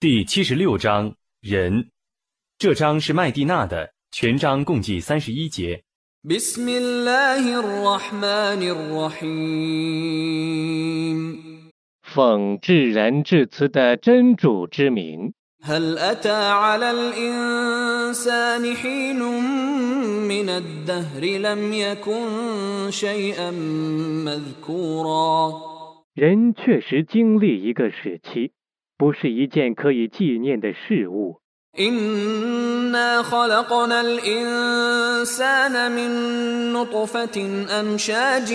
第七十六章人，这章是麦地那的，全章共计三十一节。 بسم الله الرحمن الرحيم 奉至仁至慈的真主之名， هل أتى على الإنسان حين من الدهر لم يكن شيئا مذكورا 人确实经历一个时期， 不是一件可以纪念的事物。 إنا خلقنا الإنسان من نطفة أمشاج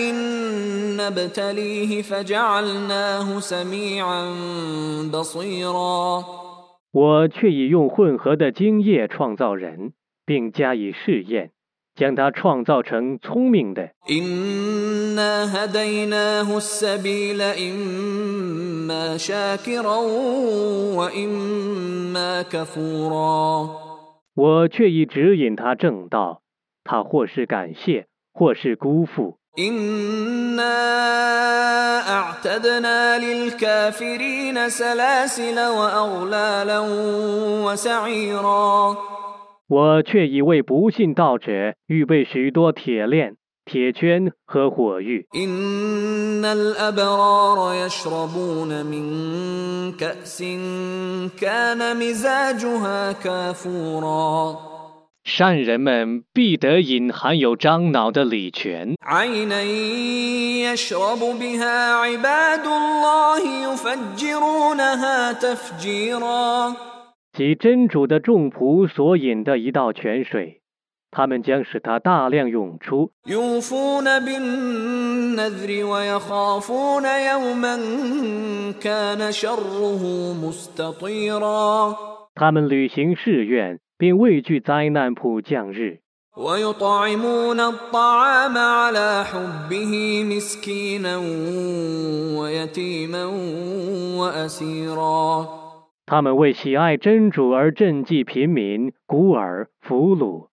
نبتليه فجعلناه سميعا بصيرا 我却已用混合的精液创造人，并加以试验， 将他创造成聪明的。我却已指引他正道，他或是感谢，或是辜负。我却已为不信道者预备许多铁链、铁圈和火玉。善人们必得饮含有樟脑的礼泉。عينا يشرب بها عباد الله يفجرونها تفجيرا 即真主的众仆所饮的一道泉水，他们将使它大量涌出， يوفون بالنذر ويخافون يوما كان شره مستطيرا 他们履行誓愿，并畏惧灾难普降日。 ويطعمون الطعام على حبه مسكينا ويتيما واسيرا 他们为喜爱真主而赈济贫民、孤儿、俘虏。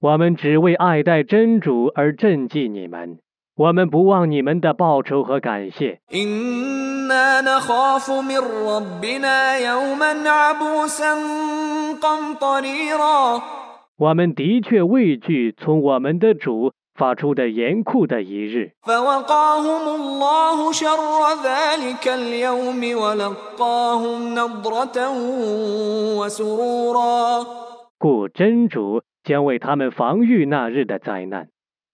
我们只为爱戴真主而赈济你们。我们不忘你们的报酬和感谢。我们的确畏惧从我们的主发出的严酷的一日。故真主将为他们防御那日的灾难。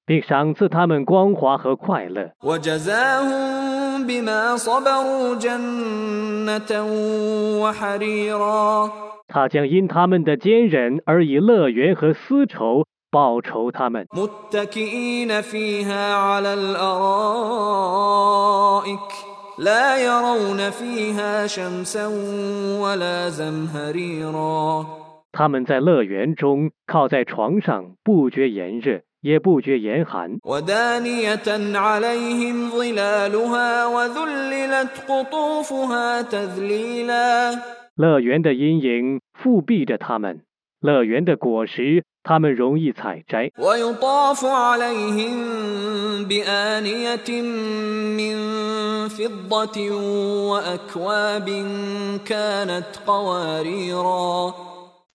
并赏赐他们光华和快乐。他将因他们的坚忍而以乐园和丝绸报酬他们。他们在乐园中靠在床上不觉炎热。也不觉严寒。乐园的阴影覆庇着他们。乐园的果实他们容易采摘。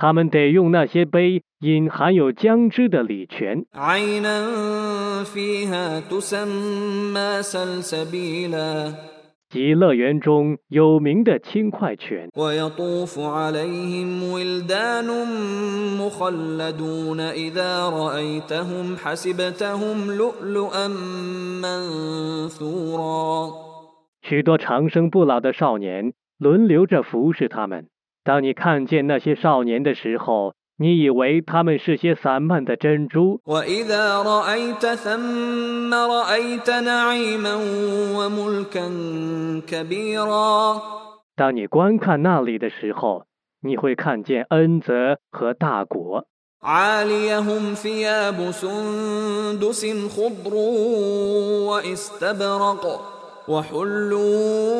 ويسقون فيها كأسا كان مزاجها زنجبيلا 他们得用那些杯饮含有姜汁的礼泉， عينا فيها تسمى سلسبيلا 即乐园中有名的轻快泉。 ويطوف عليهم ولدان مخلدون إذا رأيتهم حسبتهم لؤلؤا منثورا 许多长生不老的少年轮流着服侍他们。 当你看见那些少年的时候，你以为他们是些散漫的珍珠； وإذا رأيت ثم رأيت نعيما وملكا كبيرا 当你观看那里的时候，你会看见恩泽和大国。 عاليهم ثياب سندس خضر واستبرق وحلوا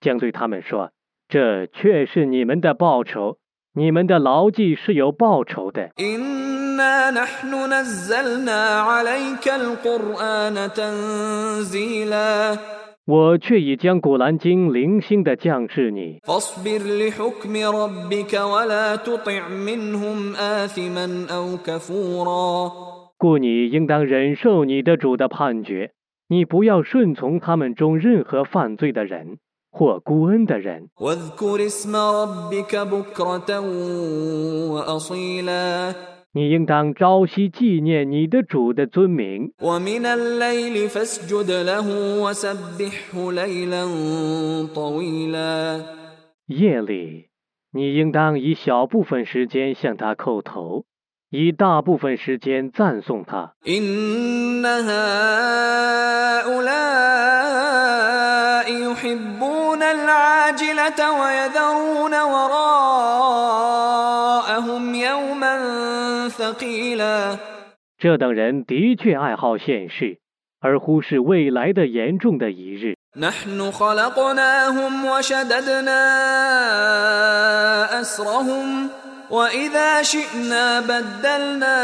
将对他们说这却是你们的报酬你们的牢记是有报酬的。我却已将古兰经零星的降至你。故你应当忍受你的主的判决你不要顺从他们中任何犯罪的人。或孤恩的人。你应当朝夕纪念你的主的尊名。夜里你应当以小部分时间向他叩头以大部分时间赞颂他。إن هؤلاء يحبون العاجلة ويذرون وراءهم يوما ثقيلا 这等人的确爱好现世，而忽视未来的严重的一日。 نحن خلقناهم وشددنا أسرهم وإذا شئنا بدلنا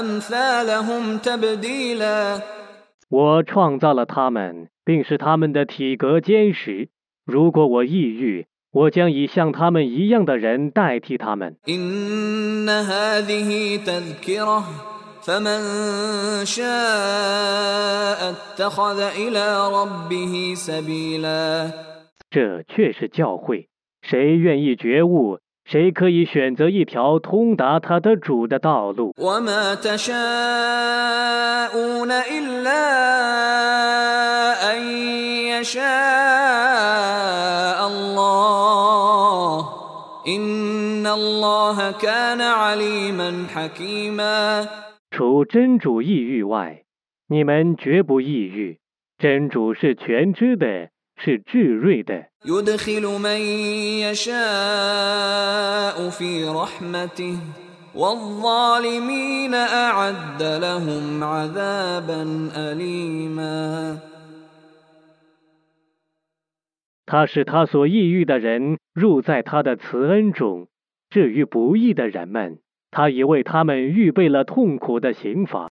أمثالهم تبديلا 我创造了他们，并使他们的体格坚实。 如果我抑郁，我将以像他们一样的人代替他们。这确是教诲，谁愿意觉悟？谁可以选择一条通达他的主的道路？يشاء الله إن الله كان عليما حكيما 除真主抑郁外，你们绝不抑郁。真主是全知的，是智睿的。 يدخل من يشاء في رحمته والظالمين أعد لهم عذابا أليما 他使他所抑郁的人入在他的慈恩中。至于不义的人们，他已为他们预备了痛苦的刑罚。